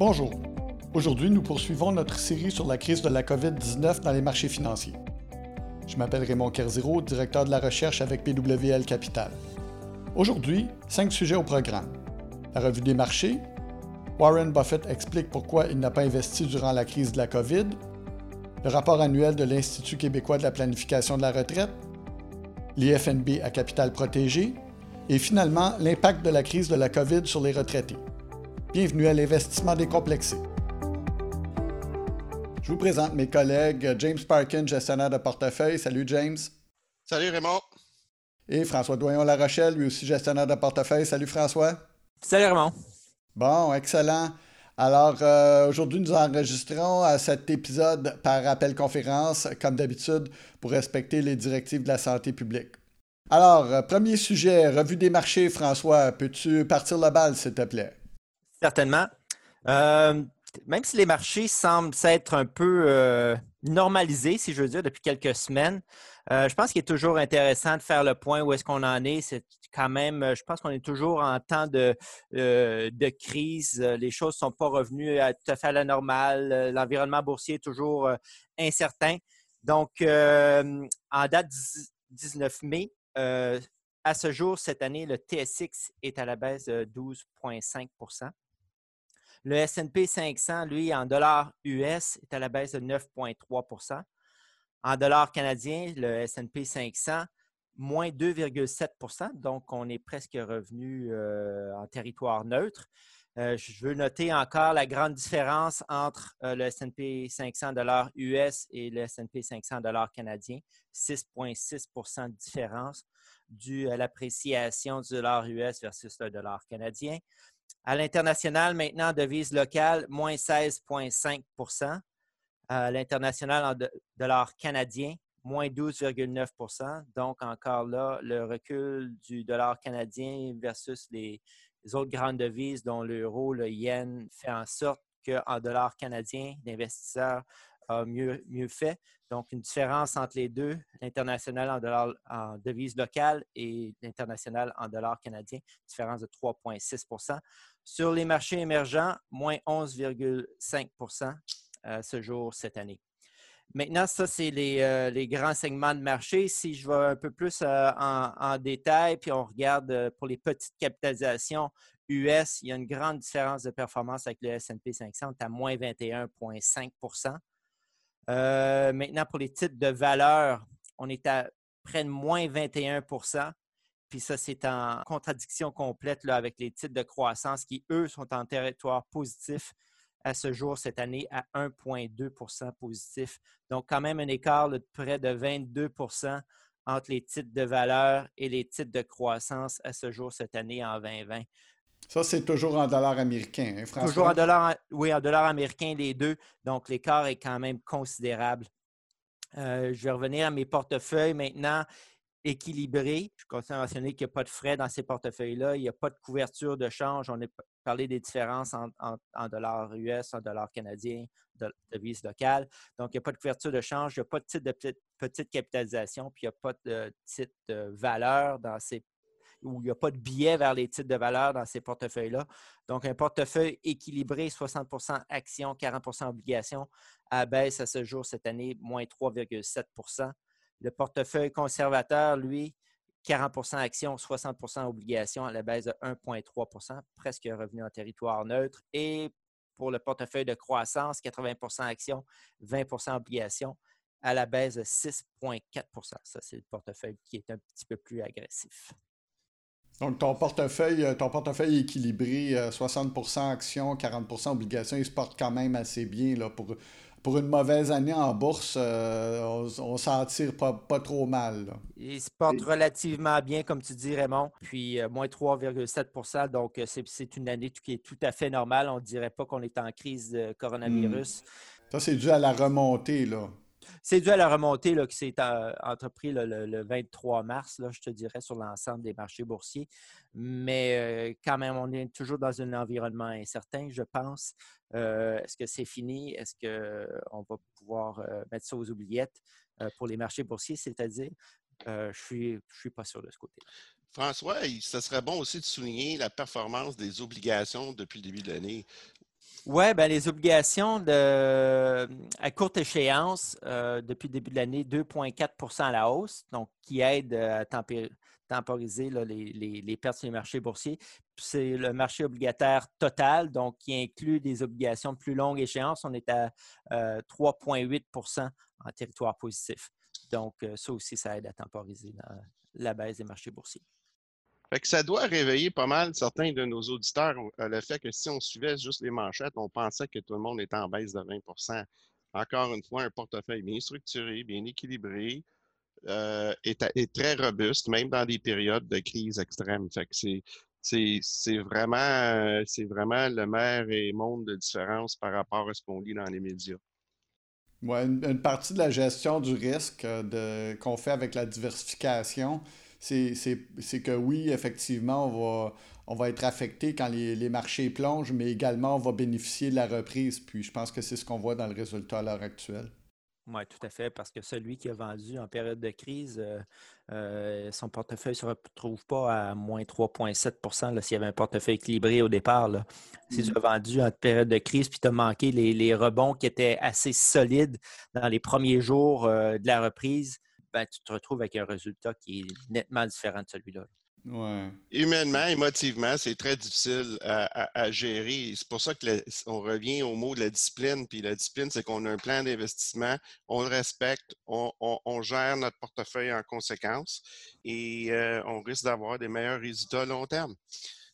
Bonjour. Aujourd'hui, nous poursuivons notre série sur la crise de la COVID-19 dans les marchés financiers. Je m'appelle Raymond Kerziro, directeur de la recherche avec PWL Capital. Aujourd'hui, cinq sujets au programme. La revue des marchés, Warren Buffett explique pourquoi il n'a pas investi durant la crise de la COVID, le rapport annuel de l'Institut québécois de la planification de la retraite, l'IFNB à capital protégé, et finalement l'impact de la crise de la COVID sur les retraités. Bienvenue à l'investissement décomplexé. Je vous présente mes collègues James Parkin, gestionnaire de portefeuille. Salut James. Salut Raymond. Et François Doyon-La Rochelle, lui aussi gestionnaire de portefeuille. Salut François. Salut Raymond. Bon, excellent. Alors, euh, aujourd'hui, nous enregistrons euh, cet épisode par appel conférence, comme d'habitude, pour respecter les directives de la santé publique. Alors, euh, premier sujet, revue des marchés, François. Peux-tu partir la balle, s'il te plaît? Certainement. même si les marchés semblent s'être un peu normalisés, si je veux dire, depuis quelques semaines, je pense qu'il est toujours intéressant de faire le point où est-ce qu'on en est. C'est quand même, euh, je pense qu'on est toujours en temps de, euh, de crise. Euh, les choses ne sont pas revenues tout à fait à la normale. L'environnement boursier est toujours incertain. Donc, en date 19 mai, à ce jour, cette année, le TSX est à la baisse de 12,5 Le SP 500, lui, en dollars US, est à la baisse de 9,3% En dollars canadiens, le SP 500 moins 2,7% Donc, on est presque revenu euh, en territoire neutre. Euh, je veux noter encore la grande différence entre euh, le S&P 500 US et le S&P 500 canadien. 6,6% de différence due à l'appréciation du dollar US versus le dollar canadien. À l'international, maintenant, devise locale, moins 16,5 À l'international en dollar canadien, moins 12,9% Donc, encore là, le recul du dollar canadien versus les, autres grandes devises, dont l'euro, le yen, fait en sorte qu'en dollars canadiens, l'investisseur mieux, fait. Donc, une différence entre les deux, l'international en, devise locale et l'international en dollars canadiens, différence de 3,6% Sur les marchés émergents, moins 11,5% euh, ce jour cette année. Maintenant, ça, c'est euh, les, grands segments de marché. Si je vais un peu plus euh, en, détail, puis on regarde pour les petites capitalisations US, il y a une grande différence de performance avec le S&P 500, à moins 21,5 Maintenant, pour les titres de valeur, on est à près de moins 21% puis ça, c'est en contradiction complète avec les titres de croissance qui, eux, sont en territoire positif à ce jour cette année à 1,2% positif. Donc, quand même un écart de près de 22% entre les titres de valeur et les titres de croissance à ce jour cette année en 2020. Ça, c'est toujours en dollars américains, hein, François? Toujours en dollars, oui, en dollars américains, les deux. Donc, l'écart est quand même considérable. Euh, je vais revenir à mes portefeuilles maintenant équilibrés. Je continue à mentionner qu'il n'y a pas de frais dans ces portefeuilles-là. Il n'y a pas de couverture de change. On a parlé des différences en, dollars US, en dollars canadiens, de devises locales. Donc, il n'y a pas de couverture de change. Il n'y a pas de titre de petite, capitalisation, puis il n'y a pas de titre de valeur dans ces où il n'y a pas de biais vers les titres de valeur dans ces portefeuilles-là. Donc, un portefeuille équilibré, 60% actions, 40% obligations, à baisse à ce jour cette année, moins 3,7% le portefeuille conservateur, lui, 40% actions, 60% obligations à la baisse de 1,3% presque revenu en territoire neutre. Et pour le portefeuille de croissance, 80% actions, 20% obligations à la baisse de 6,4% Ça, c'est le portefeuille qui est un petit peu plus agressif. Donc, ton portefeuille, euh, ton portefeuille équilibré, 60% euh, actions, 40% obligations, il se porte quand même assez bien là, pour pour une mauvaise année en bourse, euh, on, ne s'en tire pas, pas, trop mal. Il se porte relativement bien, comme tu dis, Raymond. Puis euh, moins 3,7 Donc, c'est une année qui est tout à fait normale. On ne dirait pas qu'on est en crise de coronavirus. Hmm. Ça, c'est dû à la remontée, là. C'est dû à la remontée là, qui s'est entreprise le, 23 mars, là, je te dirais, sur l'ensemble des marchés boursiers. Mais quand même, on est toujours dans un environnement incertain, je pense. Est-ce que c'est fini? Est-ce qu'on va pouvoir mettre ça aux oubliettes pour les marchés boursiers? C'est-à-dire, je suis, je suis pas sûr de ce côté. François, ce serait bon aussi de souligner la performance des obligations depuis le début de l'année. Oui, ben, les obligations de, à courte échéance, euh, depuis le début de l'année, 2,4% à la hausse, donc qui aide à temporiser les, pertes sur les marchés boursiers. C'est le marché obligataire total, donc qui inclut des obligations de plus longue échéance. On est à 3,8% euh, en territoire positif. Donc, euh, ça aussi, ça aide à temporiser la baisse des marchés boursiers. Fait que ça doit réveiller pas mal certains de nos auditeurs euh, le fait que si on suivait juste les manchettes, on pensait que tout le monde était en baisse de 20% Encore une fois, un portefeuille bien structuré, bien équilibré, euh, est, très robuste, même dans des périodes de crise extrême. Fait que c'est, vraiment, vraiment le maire et monde de différence par rapport à ce qu'on lit dans les médias. Une, partie de la gestion du risque euh, qu'on fait avec la diversification, c'est que oui, effectivement, on va, on va être affecté quand les, les, marchés plongent, mais également on va bénéficier de la reprise. Puis je pense que c'est ce qu'on voit dans le résultat à l'heure actuelle. Oui, tout à fait, parce que celui qui a vendu en période de crise, euh, euh, son portefeuille ne se retrouve pas à moins 3,7% s'il y avait un portefeuille équilibré au départ. Là. Si tu as vendu en période de crise puis tu as manqué les, les, rebonds qui étaient assez solides dans les premiers jours euh, de la reprise, ben, tu te retrouves avec un résultat qui est nettement différent de celui-là. Humainement, émotivement, c'est très difficile à, gérer. C'est pour ça qu'on revient au mot de la discipline. Puis la discipline, c'est qu'on a un plan d'investissement, on le respecte, on, gère notre portefeuille en conséquence et euh, on risque d'avoir des meilleurs résultats à long terme.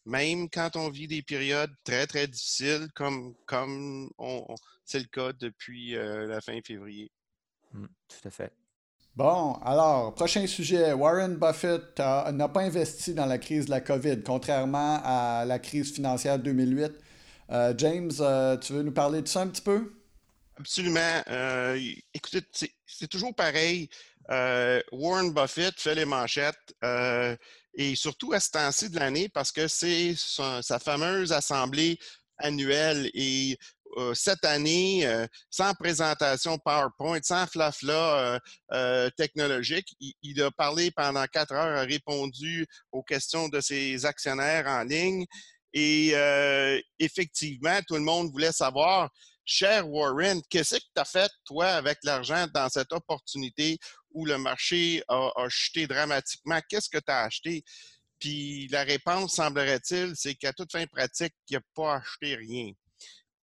Même quand on vit des périodes très, très difficiles, comme, comme c'est le cas depuis euh, la fin février. Mmh, tout à fait. Bon, alors, prochain sujet. Warren Buffett n'a pas investi dans la crise de la COVID, contrairement à la crise financière de 2008. Euh, James, euh, tu veux nous parler de ça un petit peu? Absolument. Euh, écoutez, c'est toujours pareil. Warren Buffett fait les manchettes et surtout à ce temps-ci de l'année parce que c'est sa fameuse assemblée annuelle et euh, cette année, euh, sans présentation PowerPoint, sans flafla euh, technologique. Il, a parlé pendant quatre heures, a répondu aux questions de ses actionnaires en ligne. Et effectivement, tout le monde voulait savoir, cher Warren, qu'est-ce que tu as fait, toi, avec l'argent dans cette opportunité où le marché a, chuté dramatiquement? Qu'est-ce que tu as acheté? Puis la réponse, semblerait-il, c'est qu'à toute fin pratique, il n'a pas acheté rien.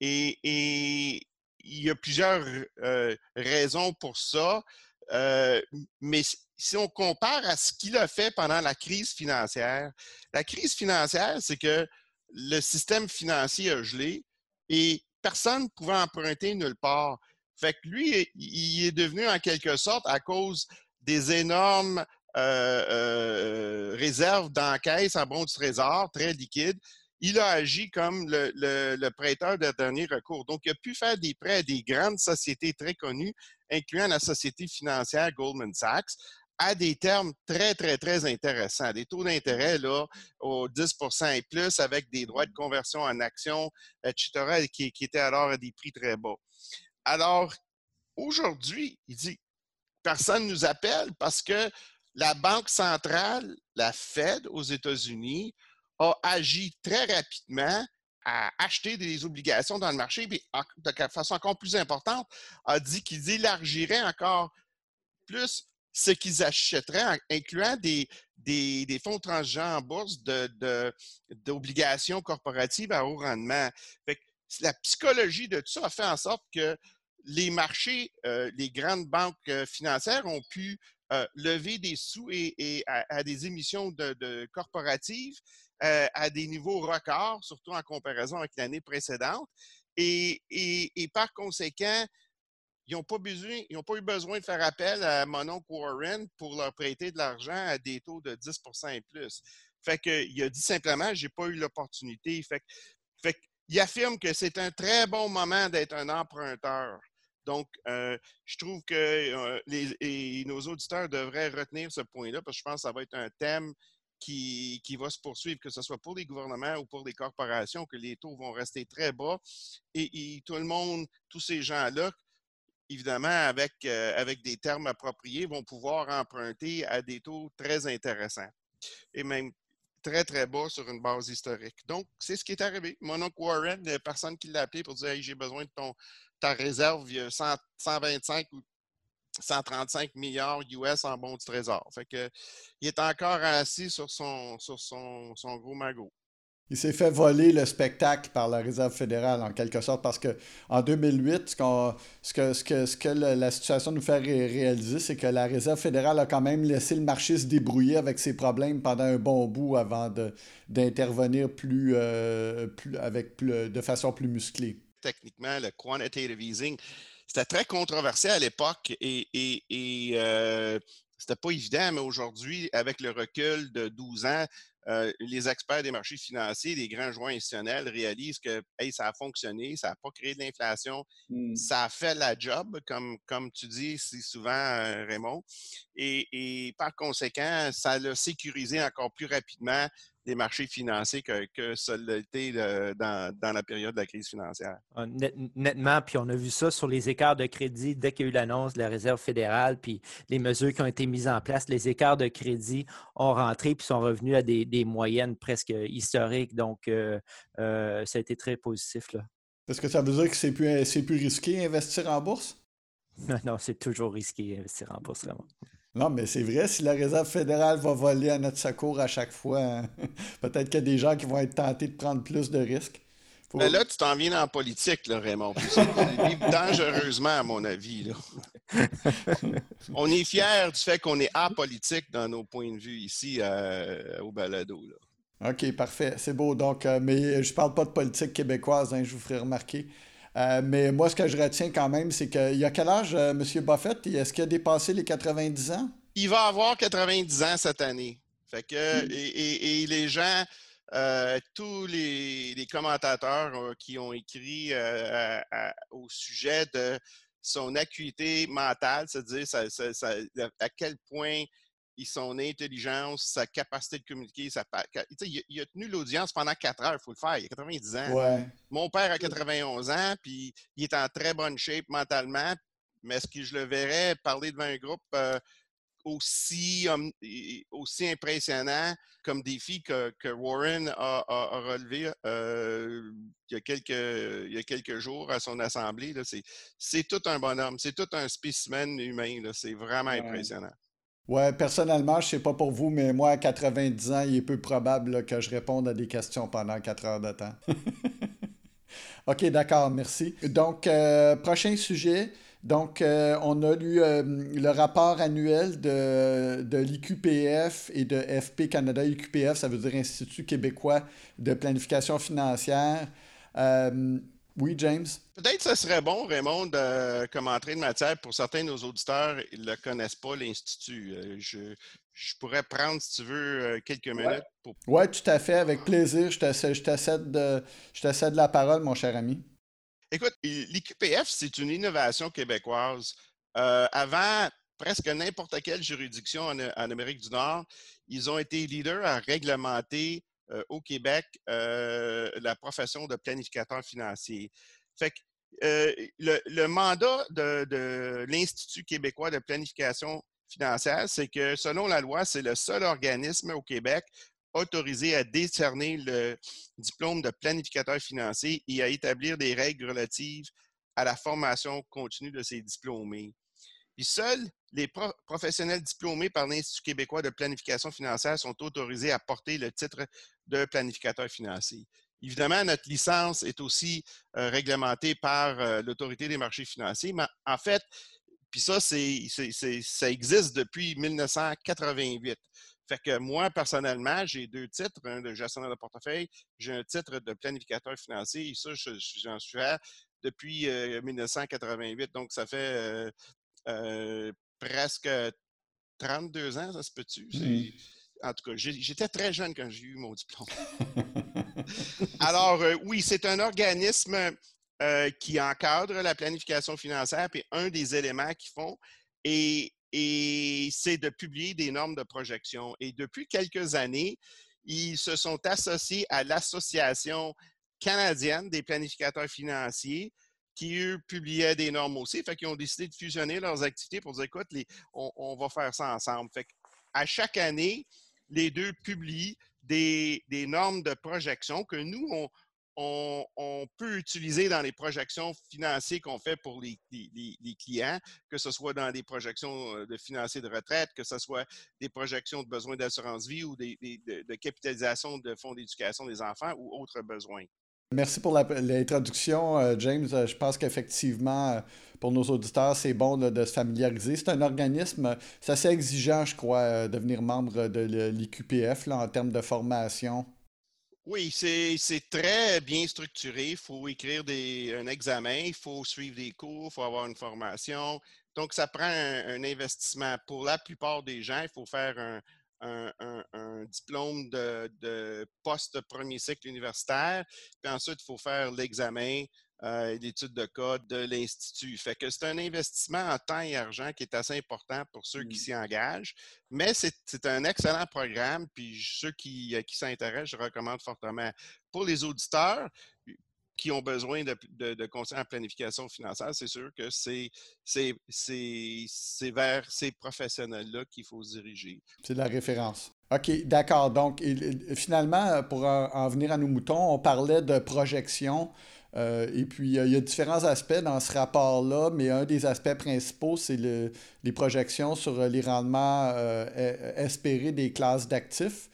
Et, il y a plusieurs euh, raisons pour ça. Euh, mais si on compare à ce qu'il a fait pendant la crise financière, la crise financière, c'est que le système financier a gelé et personne ne pouvait emprunter nulle part. Fait que lui, il est devenu en quelque sorte à cause des énormes euh, réserves d'encaisse en bon du trésor, très liquides, il a agi comme le, prêteur de dernier recours. Donc, il a pu faire des prêts à des grandes sociétés très connues, incluant la société financière Goldman Sachs, à des termes très, très, très intéressants. Des taux d'intérêt, là, au 10% et plus, avec des droits de conversion en actions, etc., qui, qui étaient alors à des prix très bas. Alors, aujourd'hui, il dit, personne ne nous appelle parce que la Banque centrale, la Fed aux États-Unis, a agi très rapidement à acheter des obligations dans le marché, puis de façon encore plus importante, a dit qu'ils élargiraient encore plus ce qu'ils achèteraient, incluant des, des, fonds transgents en bourse d'obligations de, corporatives à haut rendement. la psychologie de tout ça a fait en sorte que les marchés, euh, les grandes banques euh, financières ont pu euh, lever des sous et, à, des émissions de corporatives euh, à des niveaux records, surtout en comparaison avec l'année précédente. Et, par conséquent, ils n'ont pas, eu besoin de faire appel à Monon Warren pour leur prêter de l'argent à des taux de 10% et plus. Fait qu'il a dit simplement, j'ai pas eu l'opportunité. Fait, fait il affirme que c'est un très bon moment d'être un emprunteur. Donc, euh, je trouve que euh, nos auditeurs devraient retenir ce point-là parce que je pense que ça va être un thème qui, va se poursuivre, que ce soit pour les gouvernements ou pour les corporations, que les taux vont rester très bas. Et, tout le monde, tous ces gens-là, évidemment, avec, euh, avec des termes appropriés, vont pouvoir emprunter à des taux très intéressants et même très, très bas sur une base historique. Donc, c'est ce qui est arrivé. Mon oncle Warren, personne qui l'a appelé pour dire hey, j'ai besoin de ton, ta réserve, il y a 125 ou 135 milliards US en bons du trésor. Fait que, il est encore assis sur son, sur son, son gros magot. Il s'est fait voler le spectacle par la Réserve fédérale, en quelque sorte, parce qu'en 2008, ce, ce, que, ce, que, ce que la situation nous fait réaliser, c'est que la Réserve fédérale a quand même laissé le marché se débrouiller avec ses problèmes pendant un bon bout avant d'intervenir plus, euh, plus, avec de façon plus musclée. Techniquement, le quantitative easing, c'était très controversé à l'époque et, et, et euh, c'était pas évident, mais aujourd'hui, avec le recul de 12 ans, euh, les experts des marchés financiers, les grands joueurs institutionnels réalisent que ça a fonctionné, ça n'a pas créé de l'inflation, mmh. ça a fait la job, comme, comme tu dis si souvent, euh, Raymond. Et, et, par conséquent, ça l'a sécurisé encore plus rapidement des marchés financiers que, que ça l'a été dans, dans, la période de la crise financière? Ah, nettement, puis on a vu ça sur les écarts de crédit dès qu'il y a eu l'annonce de la Réserve fédérale, puis les mesures qui ont été mises en place, les écarts de crédit ont rentré puis sont revenus à des, des moyennes presque historiques. Donc, euh, euh, ça a été très positif. Est-ce que ça veut dire que c'est plus, plus risqué investir en bourse? Non, non c'est toujours risqué investir en bourse, vraiment. Non, mais c'est vrai, si la Réserve fédérale va voler à notre secours à chaque fois, hein, peut-être qu'il y a des gens qui vont être tentés de prendre plus de risques. Mais là, tu t'en viens la politique, là, Raymond. dangereusement, à mon avis. on est fiers du fait qu'on est apolitique dans nos points de vue ici euh, au balado. OK, parfait. C'est beau. Donc, euh, mais je parle pas de politique québécoise, hein, je vous ferai remarquer. Euh, mais moi, ce que je retiens quand même, c'est qu'il y a quel âge, euh, M. Buffett? Est-ce qu'il a dépassé les 90 ans? Il va avoir 90 ans cette année. Fait que, hmm. et, les gens, euh, tous les, commentateurs qui ont écrit au sujet de son acuité mentale, c'est-à-dire à quel point son intelligence, sa capacité de communiquer. Sa, il, il, a tenu l'audience pendant quatre heures, il faut le faire. Il a 90 ans. Mon père a 91 ans, puis il est en très bonne shape mentalement. Mais est-ce que je le verrais parler devant un groupe euh, aussi, aussi impressionnant comme défi que, que Warren a, relevé euh, il, y a quelques, il y a quelques jours à son assemblée? C'est tout un bonhomme, c'est tout un spécimen humain. C'est vraiment impressionnant. Ouais, personnellement, je sais pas pour vous, mais moi, à 90 ans, il est peu probable que je réponde à des questions pendant 4 heures de temps. OK, d'accord, merci. Donc, euh, prochain sujet. Donc, euh, on a lu euh, le rapport annuel de, de l'IQPF et de FP Canada. IQPF, ça veut dire Institut québécois de planification financière. Oui, James? Peut-être que ce serait bon, Raymond, de, comme entrée de matière, pour certains de nos auditeurs, ils ne connaissent pas l'Institut. Euh, je, pourrais prendre, si tu veux, euh, quelques minutes pour. Oui, tout à fait, avec plaisir. Je t'accède de, de la parole, mon cher ami. Écoute, l'IQPF, c'est une innovation québécoise. Euh, avant presque n'importe quelle juridiction en, en, Amérique du Nord, ils ont été leaders à réglementer euh, au Québec euh, la profession de planificateur financier. Fait que euh, le, mandat de, l'Institut québécois de planification financière, c'est que selon la loi, c'est le seul organisme au Québec autorisé à décerner le diplôme de planificateur financier et à établir des règles relatives à la formation continue de ces diplômés. Puis seuls les professionnels diplômés par l'Institut québécois de planification financière sont autorisés à porter le titre de planificateur financier. Évidemment, notre licence est aussi euh, réglementée par euh, l'autorité des marchés financiers, mais en fait, puis ça, c'est, ça existe depuis 1988. Fait que moi, personnellement, j'ai deux titres, un de gestionnaire de portefeuille, j'ai un titre de planificateur financier, et ça, j'en suis à depuis 1988. Euh, Donc, ça fait presque 32 ans, ça se peut-tu? En tout cas, j'étais très jeune quand j'ai eu mon diplôme. Alors, euh, oui, c'est un organisme euh, qui encadre la planification financière, puis un des éléments qu'ils font, et, et c'est de publier des normes de projection. Et depuis quelques années, ils se sont associés à l'Association canadienne des planificateurs financiers, qui, eux, publiaient des normes aussi. Fait qu'ils ont décidé de fusionner leurs activités pour dire, écoute, on, va faire ça ensemble. Fait à chaque année, les deux publient des, normes de projection que nous, on, peut utiliser dans les projections financières qu'on fait pour les, clients, que ce soit dans des projections euh, de financiers de retraite, que ce soit des projections de besoins d'assurance vie ou des, de, capitalisation de fonds d'éducation des enfants ou autres besoins. Merci pour l'introduction, euh, James. Euh, je pense qu'effectivement, pour nos auditeurs, c'est bon de se familiariser. C'est un organisme, c'est assez exigeant, je crois, de devenir membre de l'IQPF en termes de formation. Oui, c'est très bien structuré. Il faut écrire un examen, il faut suivre des cours, il faut avoir une formation. Donc, ça prend un, investissement. Pour la plupart des gens, il faut faire un, un, diplôme de, de post-premier cycle universitaire. Puis ensuite, il faut faire l'examen euh, d'études de code de l'Institut. Fait que c'est un investissement en temps et argent qui est assez important pour ceux qui mmh. s'y engagent, mais c'est un excellent programme, puis ceux qui, qui s'intéressent, je recommande fortement. Pour les auditeurs, qui ont besoin de, de, conseils en planification financière, c'est sûr que c'est vers ces professionnels-là qu'il faut se diriger. C'est la référence. OK, d'accord. Donc, finalement, pour en venir à nos moutons, on parlait de projection. Euh, et puis, il y a différents aspects dans ce rapport-là, mais un des aspects principaux, c'est le, les projections sur les rendements euh, espérés des classes d'actifs.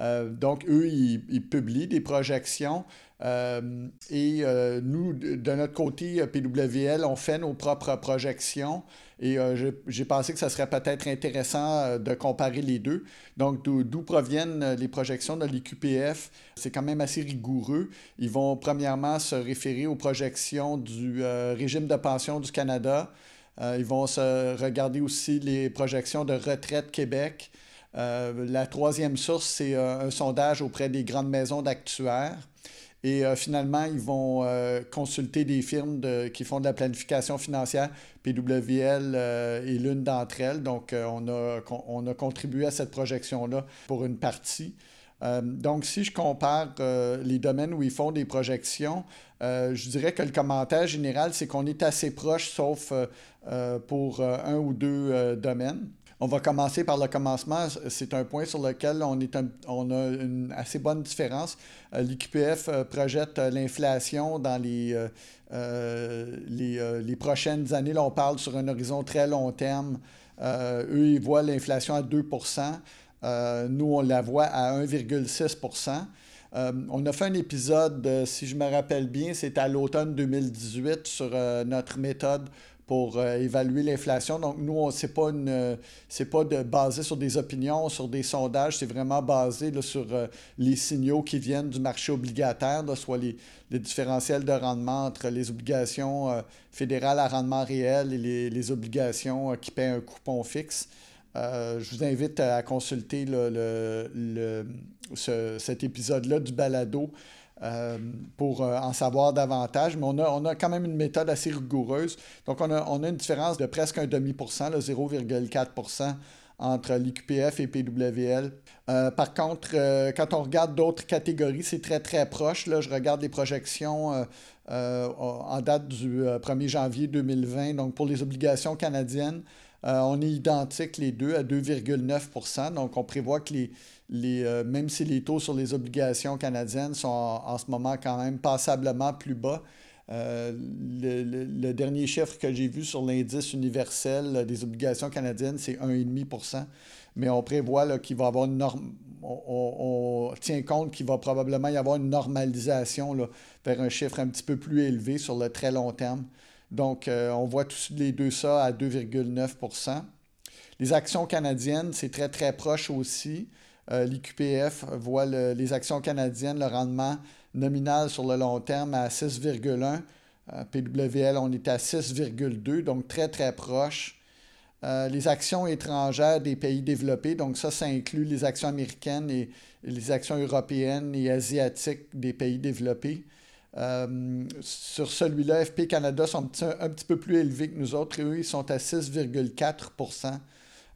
Euh, donc, eux, ils, publient des projections. Et nous, de notre côté, PWL, on fait nos propres projections. Et euh, j'ai pensé que ça serait peut-être intéressant euh, de comparer les deux. Donc, d'où proviennent euh, les projections de l'IQPF? C'est quand même assez rigoureux. Ils vont premièrement se référer aux projections du régime de pension du Canada. ils vont se regarder aussi les projections de retraite Québec. la troisième source, c'est un sondage auprès des grandes maisons d'actuaires. Et euh, finalement, ils vont euh, consulter des firmes qui font de la planification financière. PWL euh, est l'une d'entre elles. Donc, on, a, on a contribué à cette projection-là pour une partie. donc, si je compare les domaines où ils font des projections, je dirais que le commentaire général, c'est qu'on est assez proche, sauf pour un ou deux domaines. On va commencer par le commencement. C'est un point sur lequel on, est on a une assez bonne différence. Euh, L'IQPF euh, projette euh, l'inflation dans les, prochaines années. Là, on parle sur un horizon très long terme. eux, ils voient l'inflation à 2% Nous, on la voit à 1,6% on a fait un épisode, si je me rappelle bien, c'était à l'automne 2018 sur notre méthode pour euh, évaluer l'inflation. Donc, nous, ce n'est pas, une, pas de, basé sur des opinions, sur des sondages, c'est vraiment basé sur euh, les signaux qui viennent du marché obligataire, soit les, différentiels de rendement entre les obligations euh, fédérales à rendement réel et les, obligations qui paient un coupon fixe. je vous invite à consulter le, cet épisode-là du balado euh, pour euh, en savoir davantage, mais on a, on a, quand même une méthode assez rigoureuse. Donc, on a, on a une différence de presque un demi pour cent, 0,4% entre l'IQPF et PWL. Euh, par contre, quand on regarde d'autres catégories, c'est très, très proche. Là, je regarde les projections en date du 1er janvier 2020. Donc, pour les obligations canadiennes, on est identique les deux à 2,9% Donc, on prévoit que les, euh, même si les taux sur les obligations canadiennes sont en, ce moment quand même passablement plus bas, euh, le, dernier chiffre que j'ai vu sur l'indice universel des obligations canadiennes, c'est 1,5% Mais on prévoit qu'il va avoir une norme. On, tient compte qu'il va probablement y avoir une normalisation vers un chiffre un petit peu plus élevé sur le très long terme. Donc, euh, on voit tous les deux ça à 2,9% Les actions canadiennes, c'est très, très proche aussi. Euh, L'IQPF voit les actions canadiennes, le rendement nominal sur le long terme à 6,1. Euh, PWL, on est à 6,2, donc très, très proche. Les actions étrangères des pays développés, donc ça, ça inclut les actions américaines et, les actions européennes et asiatiques des pays développés. Sur celui-là, FP Canada sont un petit, peu plus élevés que nous autres et eux, ils sont à 6,4%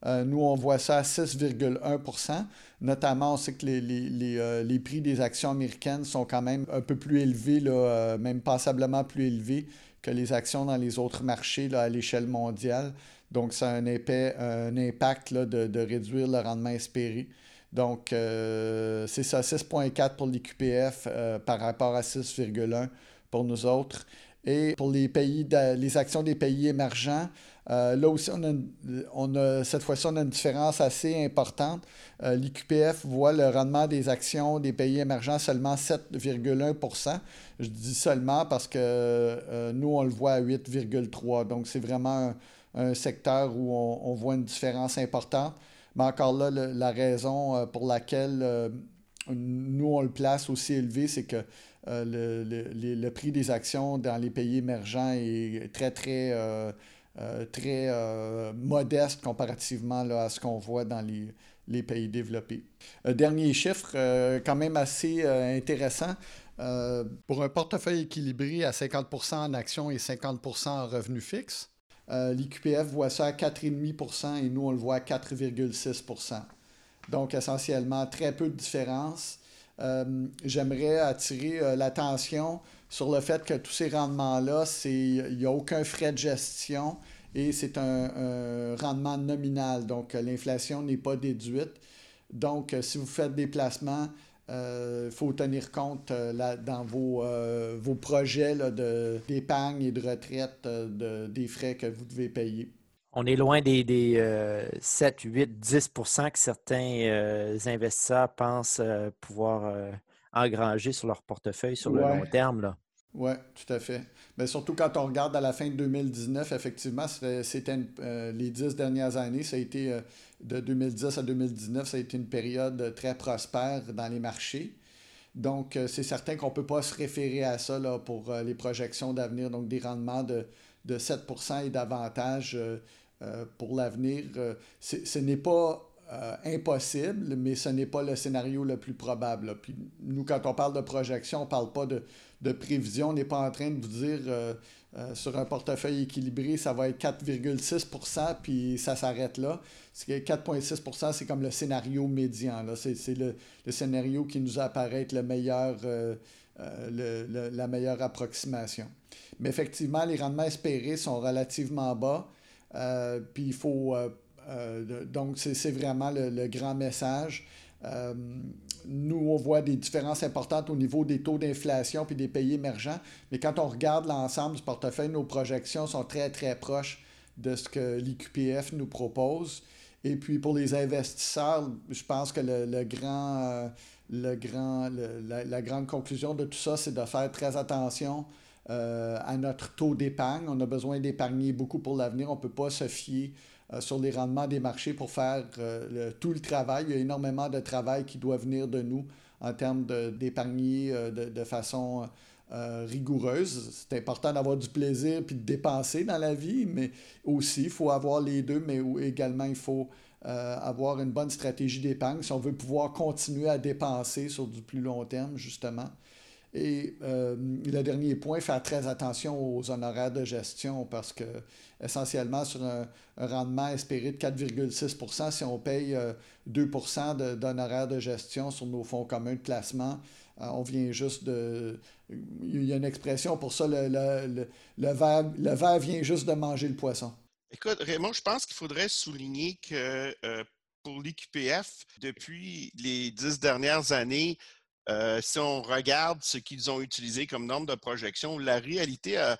euh, nous, on voit ça à 6,1% Notamment, on sait que euh, les, prix des actions américaines sont quand même un peu plus élevés, euh, même passablement plus élevés que les actions dans les autres marchés à l'échelle mondiale. Donc, ça a un, impact de, réduire le rendement espéré. Donc, c'est ça, 6,4 pour l'IQPF par rapport à 6,1 pour nous autres. Et pour les pays, les actions des pays émergents, euh, là aussi, on a, cette fois-ci, on a une différence assez importante. Euh, L'IQPF voit le rendement des actions des pays émergents seulement 7,1% Je dis seulement parce que euh, nous, on le voit à 8,3 Donc, c'est vraiment un, secteur où on, voit une différence importante. Mais encore là, la raison pour laquelle nous, on le place aussi élevé, c'est que le, le, prix des actions dans les pays émergents est très, très euh, très euh, modeste comparativement à ce qu'on voit dans les, pays développés. Euh, dernier chiffre, quand même assez intéressant. pour un portefeuille équilibré à 50% en actions et 50% en revenus fixes, l'IQPF voit ça à 4,5% et nous, on le voit à 4,6% Donc, essentiellement, très peu de différence. J'aimerais attirer l'attention sur le fait que tous ces rendements-là, il n'y a aucun frais de gestion et c'est un, rendement nominal. Donc, l'inflation n'est pas déduite. Donc, si vous faites des placements, il euh, faut tenir compte euh, là, dans vos, euh, vos projets d'épargne et de retraite des frais que vous devez payer. On est loin des, des 7, 8, 10% que certains investisseurs pensent pouvoir engranger sur leur portefeuille sur le long terme. Oui, tout à fait. Surtout quand on regarde à la fin de 2019, effectivement, c'était euh, les dix dernières années, ça a été euh, de 2010 à 2019, ça a été une période très prospère dans les marchés. Donc, euh, c'est certain qu'on ne peut pas se référer à ça là, pour les projections d'avenir, donc des rendements de, de 7% et davantage pour l'avenir. ce n'est pas impossible, mais ce n'est pas le scénario le plus probable. Puis nous, quand on parle de projection, on ne parle pas de, prévision. On n'est pas en train de vous dire euh, euh, sur un portefeuille équilibré, ça va être 4,6% puis ça s'arrête là. 4,6% c'est comme le scénario médian. C'est le, scénario qui nous apparaît être le la meilleure approximation. Mais effectivement, les rendements espérés sont relativement bas. euh, donc, c'est vraiment le, grand message. Euh, nous, on voit des différences importantes au niveau des taux d'inflation puis des pays émergents, mais quand on regarde l'ensemble du portefeuille, nos projections sont très, très proches de ce que l'IQPF nous propose. Et puis pour les investisseurs, je pense que le, grand, le grand, euh, la, grande conclusion de tout ça, c'est de faire très attention à notre taux d'épargne. On a besoin d'épargner beaucoup pour l'avenir. On ne peut pas se fier euh, sur les rendements des marchés pour faire euh, tout le travail. Il y a énormément de travail qui doit venir de nous en termes d'épargner euh, de, façon rigoureuse. C'est important d'avoir du plaisir puis de dépenser dans la vie, mais aussi, il faut avoir les deux, mais également, il faut avoir une bonne stratégie d'épargne si on veut pouvoir continuer à dépenser sur du plus long terme, justement. Et euh, le dernier point, faire très attention aux honoraires de gestion parce que essentiellement sur un, rendement espéré de 4,6% si on paye 2% euh, d'honoraires de, gestion sur nos fonds communs de placement, euh, on vient juste de... Il y a une expression pour ça, le, le, le, verre, le verre vient juste de manger le poisson. Écoute, Raymond, je pense qu'il faudrait souligner que pour l'IQPF, depuis les dix dernières années, euh, si on regarde ce qu'ils ont utilisé comme norme de projection, la réalité a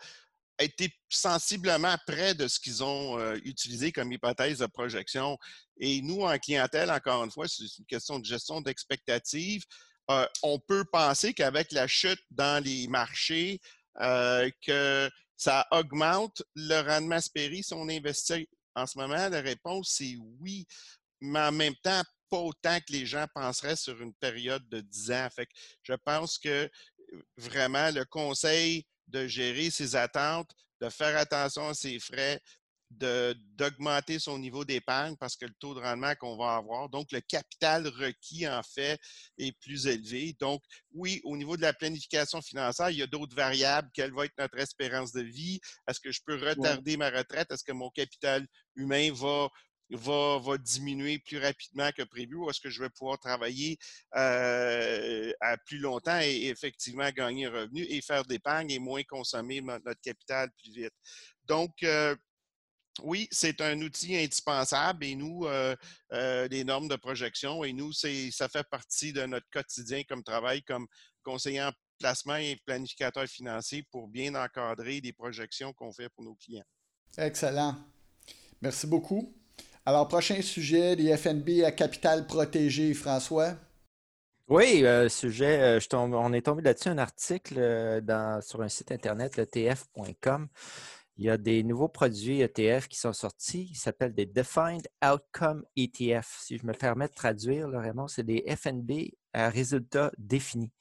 été sensiblement près de ce qu'ils ont euh, utilisé comme hypothèse de projection. Et nous, en clientèle, encore une fois, c'est une question de gestion d'expectative. Euh, on peut penser qu'avec la chute dans les marchés, que ça augmente le rendement espéré si on investit en ce moment? La réponse, c'est oui. Mais en même temps, pas autant que les gens penseraient sur une période de 10 ans. Fait que je pense que vraiment le conseil de gérer ses attentes, de faire attention à ses frais, d'augmenter son niveau d'épargne parce que le taux de rendement qu'on va avoir, donc le capital requis en fait est plus élevé. Donc oui, au niveau de la planification financière, il y a d'autres variables. Quelle va être notre espérance de vie? Est-ce que je peux retarder ma retraite? Est-ce que mon capital humain va va, diminuer plus rapidement que prévu ou est-ce que je vais pouvoir travailler euh, à plus longtemps et, effectivement gagner un revenu et faire d'épargne et moins consommer notre capital plus vite? Donc, euh, oui, c'est un outil indispensable et nous, euh, euh, les normes de projection, et nous, ça fait partie de notre quotidien comme travail, comme conseiller en placement et planificateur financier pour bien encadrer les projections qu'on fait pour nos clients. Excellent. Merci beaucoup. Alors, prochain sujet, les FNB à capital protégé, François? Oui, euh, sujet, on est tombé là-dessus, un article sur un site internet, le tf.com. Il y a des nouveaux produits ETF qui sont sortis. Ils s'appellent des Defined Outcome ETF. Si je me permets de traduire, Raymond, c'est des FNB à résultats définis.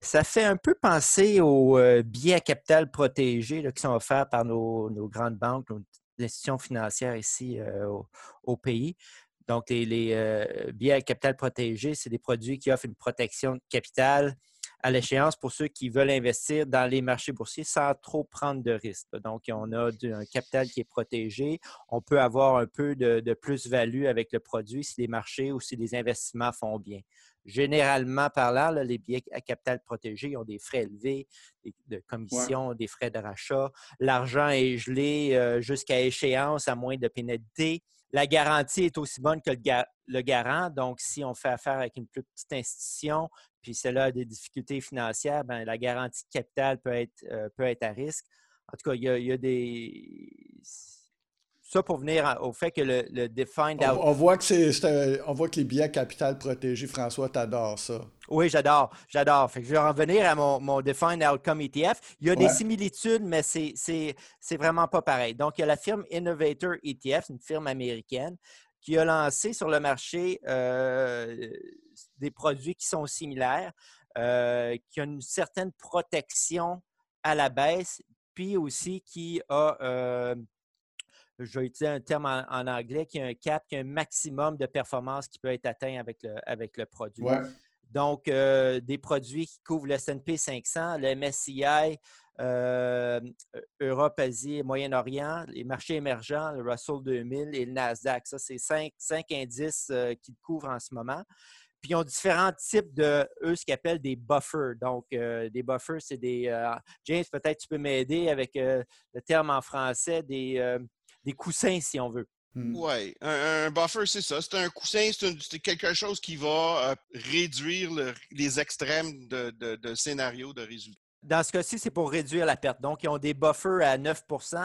Ça fait un peu penser aux euh, billets à capital protégés qui sont offerts par nos, grandes banques, institutions financières ici euh, au, pays. Donc, les, les euh, billets à capital protégé, c'est des produits qui offrent une protection de capital à l'échéance pour ceux qui veulent investir dans les marchés boursiers sans trop prendre de risques. Donc, on a un capital qui est protégé. On peut avoir un peu de, plus-value avec le produit si les marchés ou si les investissements font bien. Généralement parlant, les billets à capital protégé ont des frais élevés, de commission, des frais de rachat. L'argent est gelé euh, jusqu'à échéance à moins de pénalité. La garantie est aussi bonne que le, garant. Donc, si on fait affaire avec une plus petite institution, puis celle-là a des difficultés financières, bien, la garantie de capital peut être, euh, peut être à risque. En tout cas, il y a, des. Ça pour venir au fait que le, le defined on, on, voit que c'est, on voit que les billets capital protégés, François, t'adores ça. Oui, j'adore, j'adore. Fait que je vais revenir à mon, mon Defined Outcome ETF. Il y a des similitudes, mais c'est, c'est, c'est vraiment pas pareil. Donc, il y a la firme Innovator ETF, une firme américaine, qui a lancé sur le marché euh, des produits qui sont similaires, euh, qui ont une certaine protection à la baisse, puis aussi qui a, euh, je vais utiliser un terme en, anglais, qui a un cap, qui a un maximum de performance qui peut être atteint avec le, avec le produit. Donc, des produits qui couvrent le S&P 500, le MSCI, euh, Europe, Asie et Moyen-Orient, les marchés émergents, le Russell 2000 et le Nasdaq. Ça, c'est cinq, indices euh, qui couvrent en ce moment. Puis, ils ont différents types de, eux, ce qu'ils appellent des buffers. Donc, euh, des buffers, c'est des. James, peut-être tu peux m'aider avec le terme en français, des, des coussins, si on veut. Hmm. Oui, un, buffer, c'est ça. C'est un coussin, c'est quelque chose qui va réduire les extrêmes de, de, de scénarios de résultats. Dans ce cas-ci, c'est pour réduire la perte. Donc, ils ont des buffers à 9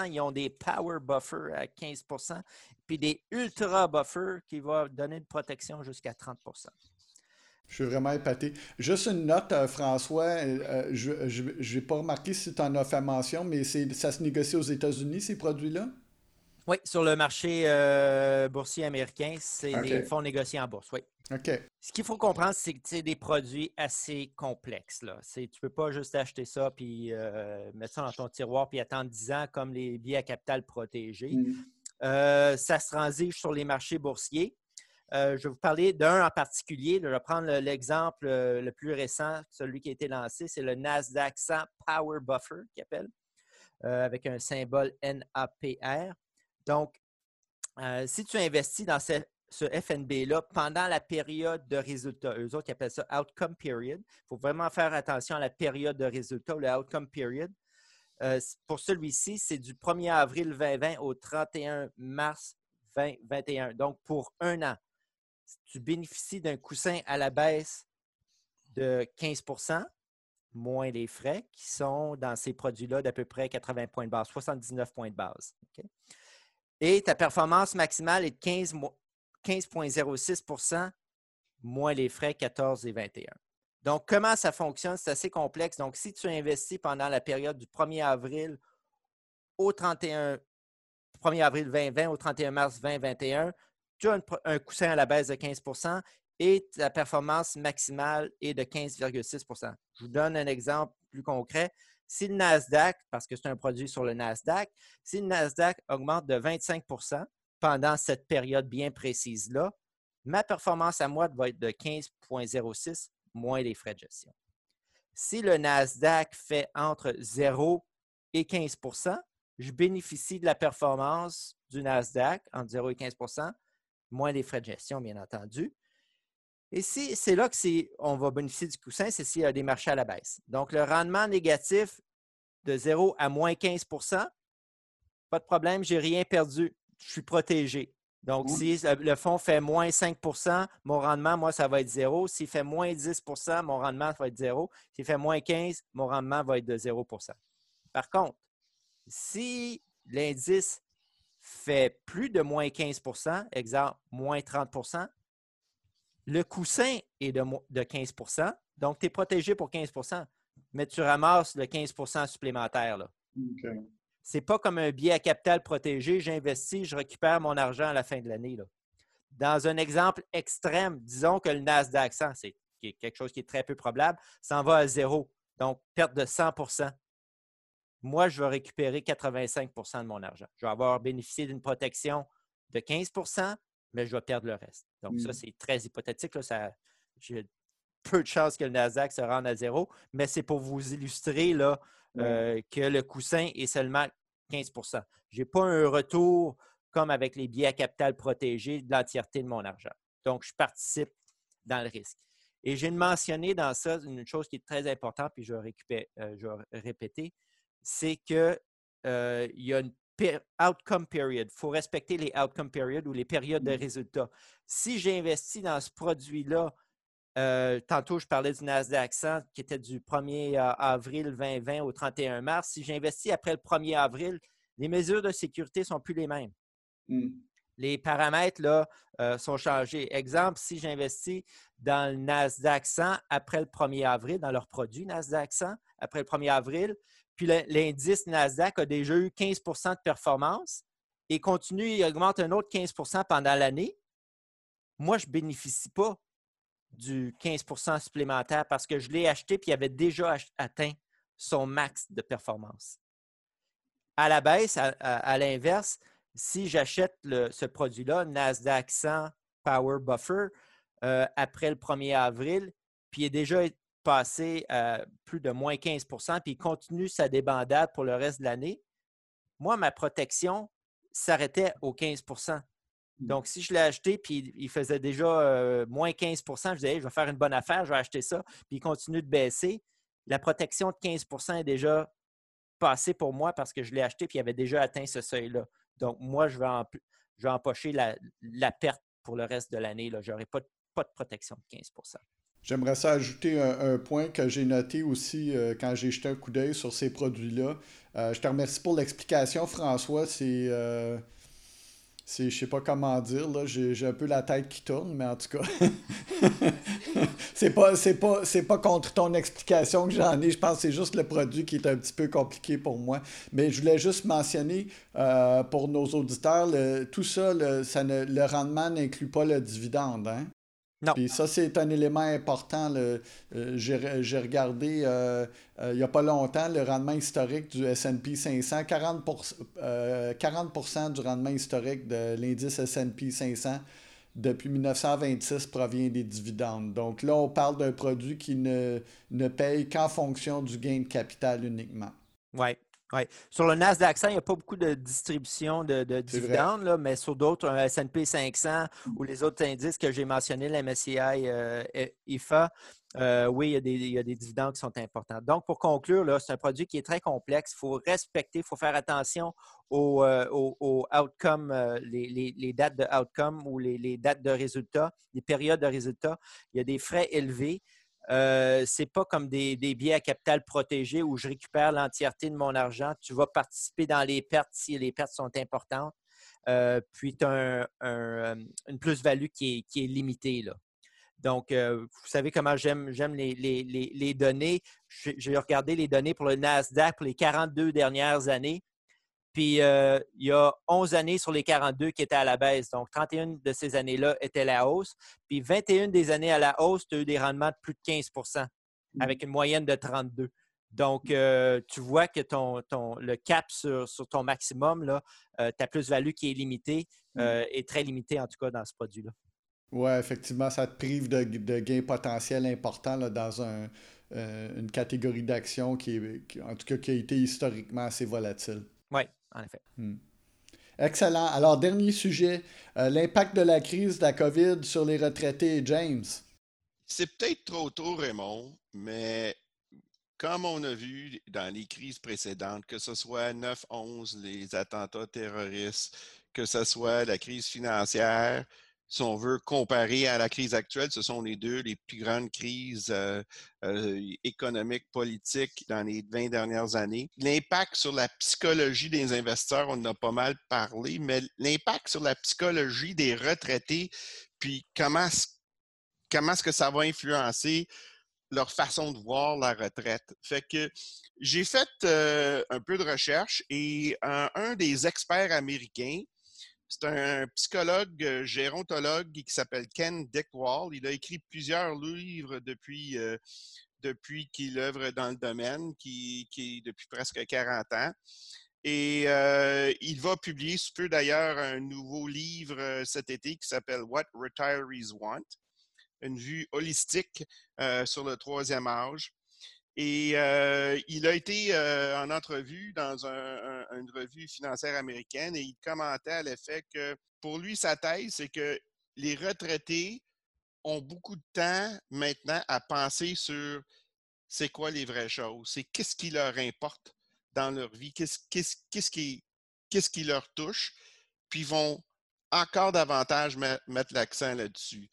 ils ont des power buffers à 15% puis des ultra buffers qui vont donner une protection jusqu'à 30 je suis vraiment épaté. Juste une note, euh, François, euh, je n'ai pas remarqué si tu en as fait mention, mais ça se négocie aux États-Unis, ces produits-là? Oui, sur le marché euh, boursier américain, c'est des fonds négociés en bourse, oui. OK. Ce qu'il faut comprendre, c'est que c'est des produits assez complexes. Là. Tu ne peux pas juste acheter ça puis euh, mettre ça dans ton tiroir puis attendre 10 ans comme les billets à capital protégés. Mm. Euh, ça se transige sur les marchés boursiers. je vais vous parler d'un en particulier. Je vais prendre l'exemple le plus récent, celui qui a été lancé, c'est le Nasdaq 100 Power Buffer, qui appelle, avec un symbole NAPR. Donc, euh, si tu investis dans ce, FNB-là pendant la période de résultat, eux autres ils appellent ça outcome period. Il faut vraiment faire attention à la période de résultat, le outcome period. Euh, pour celui-ci, c'est du 1er avril 2020 au 31 mars 2021. Donc, pour un an, tu bénéficies d'un coussin à la baisse de 15% moins les frais qui sont dans ces produits-là d'à peu près 80 points de base, 79 points de base. Et ta performance maximale est de 15,06% moins les frais 14 et 21. Donc, comment ça fonctionne? C'est assez complexe. Donc, si tu investis pendant la période du 1er avril au 31 1er avril 2020 au 31 mars 2021, tu as un, coussin à la baisse de 15% et ta performance maximale est de 15,6% Je vous donne un exemple plus concret. Si le Nasdaq, parce que c'est un produit sur le Nasdaq, si le Nasdaq augmente de 25% pendant cette période bien précise-là, ma performance à moi va être de 15,06 moins les frais de gestion. Si le Nasdaq fait entre 0 et 15% je bénéficie de la performance du Nasdaq entre 0 et 15% moins les frais de gestion, bien entendu. Et si c'est là qu'on va bénéficier du coussin, c'est s'il y a des marchés à la baisse. Donc, le rendement négatif de 0 à moins 15% pas de problème, j'ai rien perdu. Je suis protégé. Donc, si le fonds fait moins 5% mon rendement, moi, ça va être zéro. S'il fait moins 10% mon rendement va être zéro. S'il fait moins 15 mon rendement va être de 0% Par contre, si l'indice fait plus de moins 15% exemple, moins 30 le coussin est de, de 15% donc tu es protégé pour 15% mais tu ramasses le 15% supplémentaire. Là. Ce n'est pas comme un billet à capital protégé, j'investis, je récupère mon argent à la fin de l'année. Dans un exemple extrême, disons que le Nasdaq 100, c'est quelque chose qui est très peu probable, s'en va à zéro, donc perte de 100% Moi, je vais récupérer 85% de mon argent. Je vais avoir bénéficié d'une protection de 15 mais je vais perdre le reste. Donc, ça, mmh. c'est très hypothétique. Là, j'ai peu de chances que le Nasdaq se rende à zéro, mais c'est pour vous illustrer là, euh, que le coussin est seulement 15% Je n'ai pas un retour comme avec les billets à capital protégés de l'entièreté de mon argent. Donc, je participe dans le risque. Et j'ai mentionné dans ça une chose qui est très importante, puis je vais, euh, répéter, c'est qu'il euh, y a une outcome period. Il faut respecter les outcome periods ou les périodes de mmh. résultats. Si j'investis dans ce produit-là euh, tantôt, je parlais du Nasdaq 100 qui était du 1er euh, avril 2020 au 31 mars. Si j'investis après le 1er avril, les mesures de sécurité ne sont plus les mêmes. Mmh. Les paramètres là, euh, sont changés. Exemple, si j'investis dans le Nasdaq 100 après le 1er avril, dans leur produit Nasdaq 100 après le 1er avril, puis l'indice Nasdaq a déjà eu 15% de performance et continue, il augmente un autre 15% pendant l'année, moi, je ne bénéficie pas du 15% supplémentaire parce que je l'ai acheté puis il avait déjà atteint son max de performance. À la baisse, à, l'inverse, si j'achète ce produit-là, Nasdaq 100 Power Buffer, euh, après le 1er avril, puis il est déjà passé à plus de moins 15% puis il continue sa débandade pour le reste de l'année, moi, ma protection s'arrêtait au 15% Mmh. Donc, si je l'ai acheté puis il faisait déjà euh, moins 15% je disais, je vais faire une bonne affaire, je vais acheter ça, puis il continue de baisser. La protection de 15% est déjà passée pour moi parce que je l'ai acheté puis il avait déjà atteint ce seuil-là. Donc, moi, je vais, empocher la, perte pour le reste de l'année. Je n'aurai pas, pas de protection de 15 J'aimerais ça ajouter un, point que j'ai noté aussi euh, quand j'ai jeté un coup d'œil sur ces produits-là. Euh, je te remercie pour l'explication, François. C'est c'est, je sais pas comment dire, là, j'ai, un peu la tête qui tourne, mais en tout cas, c'est pas, pas, pas contre ton explication que j'en ai. Je pense que c'est juste le produit qui est un petit peu compliqué pour moi. Mais je voulais juste mentionner euh, pour nos auditeurs, tout ça, le, le rendement n'inclut pas le dividende. Hein? Puis ça, c'est un élément important. Euh, j'ai regardé euh, euh, il n'y a pas longtemps le rendement historique du SP 500. 40, 40 du rendement historique de l'indice SP 500 depuis 1926 provient des dividendes. Donc là, on parle d'un produit qui ne, ne paye qu'en fonction du gain de capital uniquement. Oui. Ouais. Sur le Nasdaq 100, il n'y a pas beaucoup de distribution de, dividendes, mais sur d'autres, un S&P 500 ou les autres indices que j'ai mentionnés, la MSCI, euh, IFA, euh, oui, il y, a des, dividendes qui sont importants. Donc, pour conclure, c'est un produit qui est très complexe. Il faut respecter, il faut faire attention aux, euh, outcomes, les, dates de outcome ou les, les dates de résultats, les périodes de résultats. Il y a des frais élevés. Euh, ce n'est pas comme des, des, billets à capital protégé où je récupère l'entièreté de mon argent. Tu vas participer dans les pertes si les pertes sont importantes. Euh, puis tu as euh, une plus-value qui est, limitée. Là. Donc, vous savez comment j'aime les, les, données. J'ai regardé les données pour le Nasdaq pour les 42 dernières années. Puis, euh, il y a 11 années sur les 42 qui étaient à la baisse. Donc, 31 de ces années-là étaient à la hausse. Puis, 21 des années à la hausse, tu as eu des rendements de plus de 15% mmh. avec une moyenne de 32 donc, euh, tu vois que ton, ton, le cap sur, ton maximum, là, euh, ta plus-value qui est limitée, mmh. est très limitée, en tout cas, dans ce produit-là. Oui, effectivement, ça te prive de, gains potentiels importants dans une catégorie d'action qui, qui, en tout cas, qui a été historiquement assez volatile. Oui, en effet. Hmm. Excellent. Alors, dernier sujet, euh, l'impact de la crise de la COVID sur les retraités, James. C'est peut-être trop tôt, Raymond, mais comme on a vu dans les crises précédentes, que ce soit 9-11, les attentats terroristes, que ce soit la crise financière, si on veut comparer à la crise actuelle, ce sont les deux les plus grandes crises euh, euh, économiques, politiques dans les 20 dernières années. L'impact sur la psychologie des investisseurs, on en a pas mal parlé, mais l'impact sur la psychologie des retraités, puis comment, comment est-ce que ça va influencer leur façon de voir la retraite? Fait que j'ai fait euh, un peu de recherche et un des experts américains c'est un psychologue euh, gérontologue qui s'appelle Ken Deckwall. Il a écrit plusieurs livres depuis, euh, depuis qu'il œuvre dans le domaine, depuis presque 40 ans. Et euh, il va publier sous peu d'ailleurs un nouveau livre cet été qui s'appelle What Retirees Want, une vue holistique sur le troisième âge. Et euh, il a été euh, en entrevue dans une revue financière américaine et il commentait à l'effet que pour lui, sa thèse, c'est que les retraités ont beaucoup de temps maintenant à penser sur c'est quoi les vraies choses, c'est qu'est-ce qui leur importe dans leur vie, qu'est-ce, qui, qu'est-ce qui leur touche, puis vont encore davantage mettre l'accent là-dessus.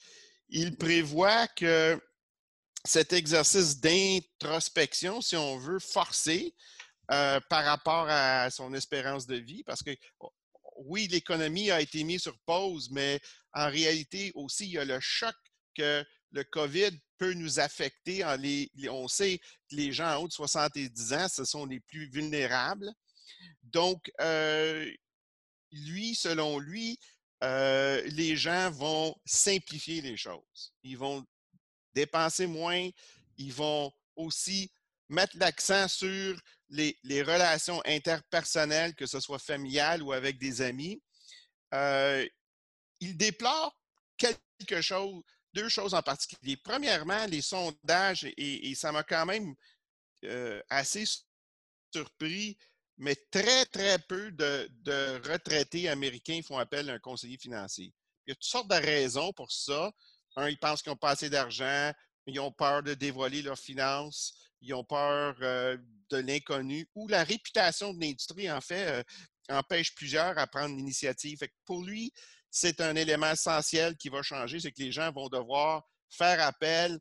Il prévoit que cet exercice d'introspection, si on veut, forcer euh, par rapport à son espérance de vie, parce que oui, l'économie a été mise sur pause, mais en réalité aussi, il y a le choc que le COVID peut nous affecter. on sait que les gens en haut de 70 ans, ce sont les plus vulnérables. Donc, euh, lui, selon lui, euh, les gens vont simplifier les choses. Ils vont dépenser moins. Ils vont aussi mettre l'accent sur les, relations interpersonnelles, que ce soit familiales ou avec des amis. Euh, ils déplorent quelque chose, deux choses en particulier. Premièrement, les sondages, et, ça m'a quand même euh, assez surpris, mais très, très peu de, de, retraités américains font appel à un conseiller financier. Il y a toutes sortes de raisons pour ça. Un, ils pensent qu'ils n'ont pas assez d'argent, ils ont peur de dévoiler leurs finances, ils ont peur de l'inconnu ou la réputation de l'industrie, en fait, empêche plusieurs à prendre l'initiative. Pour lui, c'est un élément essentiel qui va changer, c'est que les gens vont devoir faire appel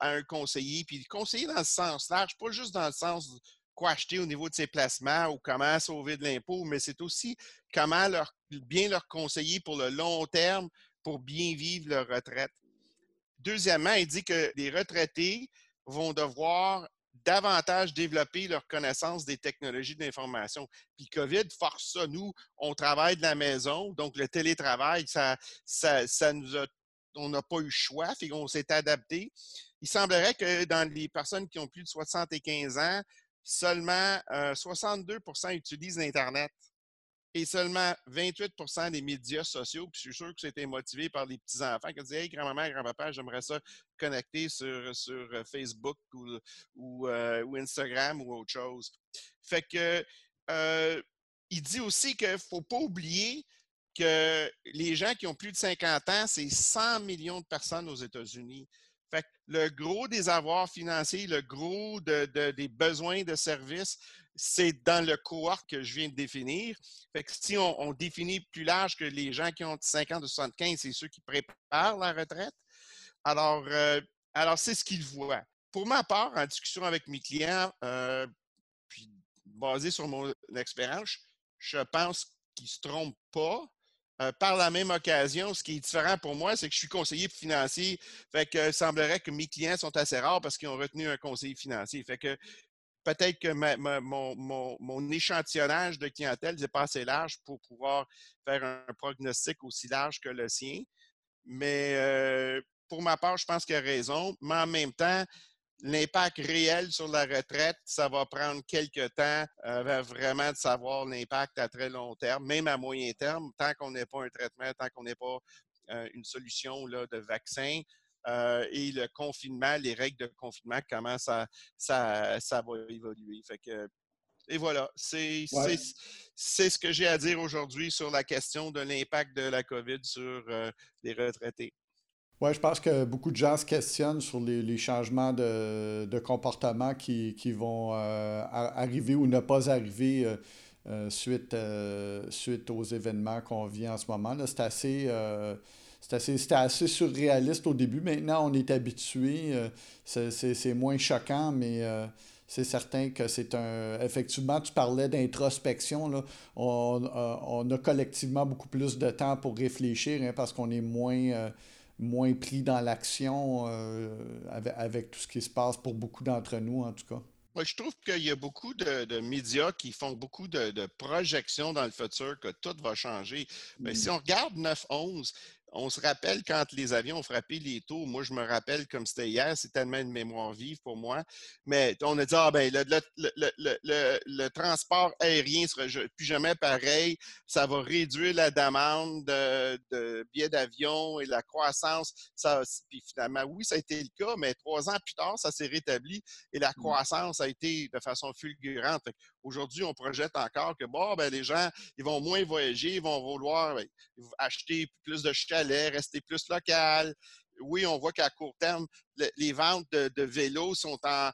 à un conseiller, puis conseiller dans le sens large, pas juste dans le sens quoi acheter au niveau de ses placements ou comment sauver de l'impôt, mais c'est aussi comment bien leur conseiller pour le long terme pour bien vivre leur retraite. Deuxièmement, il dit que les retraités vont devoir davantage développer leur connaissance des technologies de l'information. Puis COVID force ça. Nous, on travaille de la maison, donc le télétravail, ça, ça, nous a, on n'a pas eu choix, fait on s'est adapté. Il semblerait que dans les personnes qui ont plus de 75 ans, seulement 62% euh, utilisent l'Internet et seulement 28% des médias sociaux. Puis je suis sûr que c'était motivé par les petits-enfants qui disaient Hey, grand-maman, grand-papa, j'aimerais ça connecter sur, sur euh, Facebook ou, euh, ou, Instagram ou autre chose. Fait que euh, il dit aussi qu'il ne faut pas oublier que les gens qui ont plus de 50 ans, c'est 100 millions de personnes aux États-Unis. Fait que le gros des avoirs financiers, le gros des besoins de services, c'est dans le cohort que je viens de définir. Fait que si on, définit plus large que les gens qui ont 50 ou 75, c'est ceux qui préparent la retraite. Alors, euh, alors c'est ce qu'ils voient. Pour ma part, en discussion avec mes clients, euh, puis basé sur mon expérience, je pense qu'ils ne se trompent pas. Euh, par la même occasion, ce qui est différent pour moi, c'est que je suis conseiller financier. Fait que semblerait que mes clients sont assez rares parce qu'ils ont retenu un conseiller financier. Fait que peut-être que mon, échantillonnage de clientèle n'est pas assez large pour pouvoir faire un prognostic aussi large que le sien. Mais euh, pour ma part, je pense qu'il a raison. Mais en même temps, l'impact réel sur la retraite, ça va prendre quelques temps euh, vraiment de savoir l'impact à très long terme, même à moyen terme, tant qu'on n'ait pas un traitement, tant qu'on n'ait pas euh, une solution là, de vaccin. Euh, et le confinement, les règles de confinement, comment ça, ça, ça va évoluer. Fait que, et voilà, c'est ce que j'ai à dire aujourd'hui sur la question de l'impact de la COVID sur les retraités. Oui, je pense que beaucoup de gens se questionnent sur les, changements de, comportement qui, vont euh, arriver ou ne pas arriver euh, euh, suite, suite aux événements qu'on vit en ce moment. C'est assez, assez, assez surréaliste au début. Maintenant, on est habitué. c'est moins choquant, mais c'est certain que c'est un. Effectivement, tu parlais d'introspection. On, on, a collectivement beaucoup plus de temps pour réfléchir hein, parce qu'on est moins moins pris dans l'action euh, avec, tout ce qui se passe pour beaucoup d'entre nous, en tout cas. Moi, je trouve qu'il y a beaucoup de, médias qui font beaucoup de, projections dans le futur, que tout va changer. Mais si on regarde 9-11, on se rappelle quand les avions ont frappé les taux. Moi, je me rappelle comme c'était hier, c'est tellement une mémoire vive pour moi. Mais on a dit, ah ben, le, transport aérien ne sera plus jamais pareil. Ça va réduire la demande de, billets d'avion et la croissance. Ça, puis finalement, oui, ça a été le cas, mais trois ans plus tard, ça s'est rétabli et la mmh. croissance a été de façon fulgurante. Aujourd'hui, on projette encore que bon, ben, les gens, ils vont moins voyager, ils vont vouloir ben, acheter plus de chalets, rester plus local. Oui, on voit qu'à court terme, les ventes de, vélos sont en,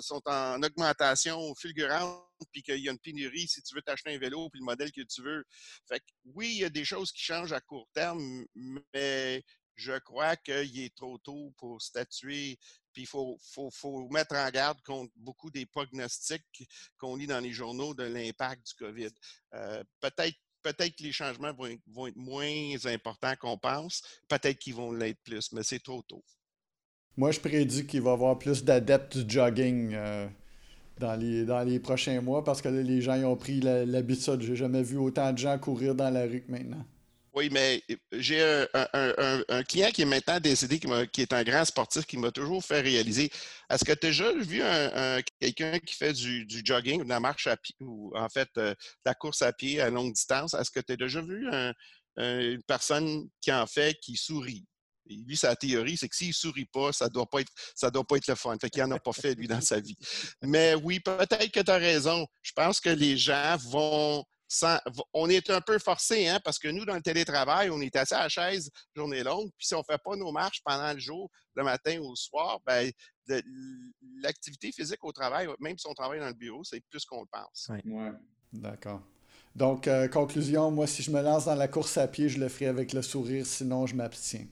sont, en augmentation fulgurante, puis qu'il y a une pénurie si tu veux t'acheter un vélo, puis le modèle que tu veux. Fait que, oui, il y a des choses qui changent à court terme, mais je crois qu'il est trop tôt pour statuer. Puis il faut, mettre en garde contre beaucoup des prognostics qu'on lit dans les journaux de l'impact du COVID. Euh, peut-être peut-être que les changements vont, être moins importants qu'on pense. Peut-être qu'ils vont l'être plus, mais c'est trop tôt. Moi, je prédis qu'il va y avoir plus d'adeptes du jogging euh, dans, les, dans les prochains mois parce que les gens ont pris l'habitude. J'ai jamais vu autant de gens courir dans la rue que maintenant. Oui, mais euh, j'ai un, client qui est maintenant décédé, qui, est un grand sportif, qui m'a toujours fait réaliser. Est-ce que tu as déjà vu quelqu'un qui fait du, jogging ou de la marche à pied, ou en fait euh, de la course à pied à longue distance? Est-ce que tu as déjà vu une personne qui en fait qui sourit? lui, sa théorie, c'est que s'il ne sourit pas, ça ne doit, pas être, ça doit pas être le fun. Fait qu'il n'en a pas fait, lui, dans sa vie. Mais oui, peut-être que tu as raison. Je pense que les gens vont on est un peu forcé, hein, parce que nous, dans le télétravail, on est assis à la chaise journée longue, puis si on ne fait pas nos marches pendant le jour, le matin ou le soir, ben, l'activité physique au travail, même si on travaille dans le bureau, c'est plus qu'on le pense. Oui, d'accord. Donc, euh, conclusion, moi, si je me lance dans la course à pied, je le ferai avec le sourire, sinon je m'abstiens.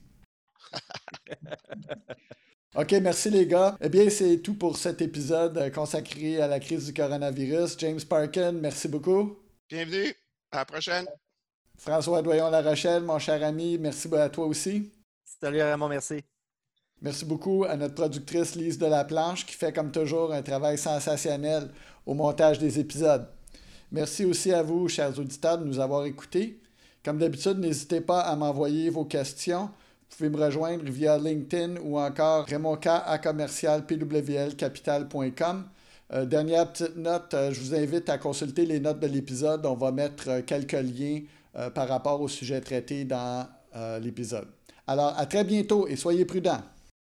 OK, merci les gars. Eh bien, c'est tout pour cet épisode euh, consacré à la crise du coronavirus. James Parkin, merci beaucoup. Bienvenue. À la prochaine. François Doyon-La Rochelle, mon cher ami, merci à toi aussi. Salut Raymond, merci. Merci beaucoup à notre productrice Lise de la Planche qui fait comme toujours un travail sensationnel au montage des épisodes. Merci aussi à vous, chers auditeurs, de nous avoir écoutés. Comme d'habitude, n'hésitez pas à m'envoyer vos questions. Vous pouvez me rejoindre via LinkedIn ou encore Raymond à commercial pwlcapital.com. Euh, dernière petite note, euh, je vous invite à consulter les notes de l'épisode. On va mettre euh, quelques liens par rapport au sujet traité dans l'épisode. Alors, à très bientôt et soyez prudents.